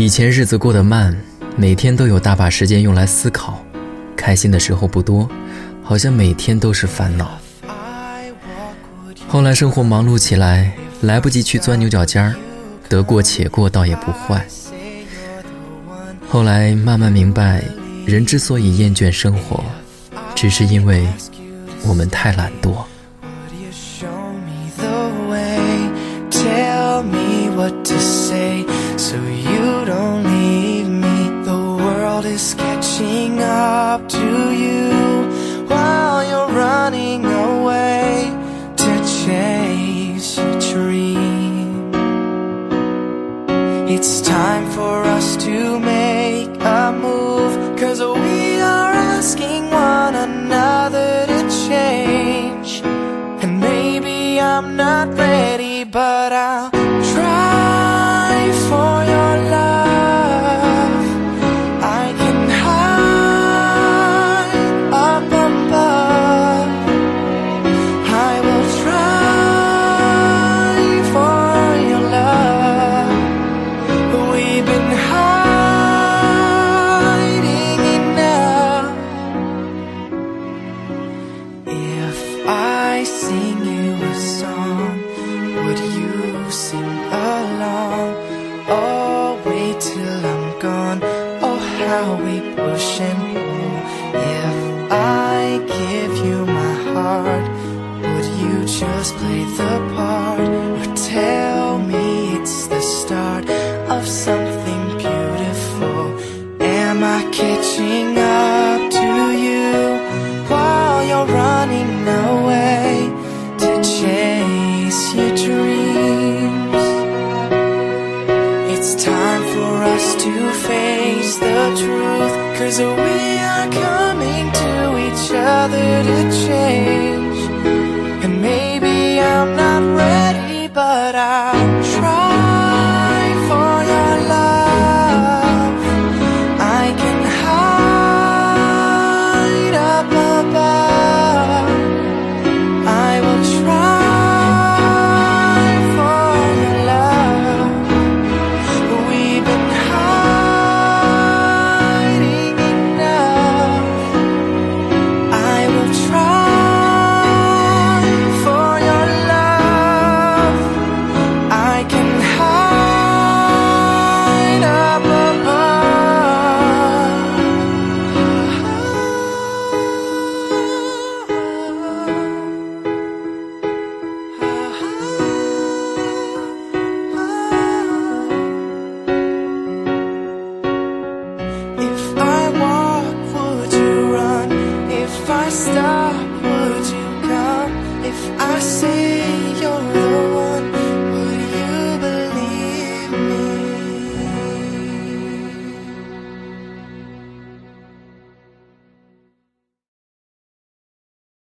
以前日子过得慢，每天都有大把时间用来思考，开心的时候不多，好像每天都是烦恼。后来生活忙碌起来，来不及去钻牛角尖儿，得过且过倒也不坏。后来慢慢明白，人之所以厌倦生活，只是因为我们太懒惰。Tell me What to say so you don't leave me. The world is catching up to you while you're running away to chase your dream. It's time for us to make a move. Cause we are asking one another to change. And maybe I'm not ready, but I'll how we push and pull. If I give you my heart, would you just play the part? Or tell me it's the start of something beautiful? Am I catching up to you while you're running away It's time for us to face the truth. Cause we are coming to each other to change.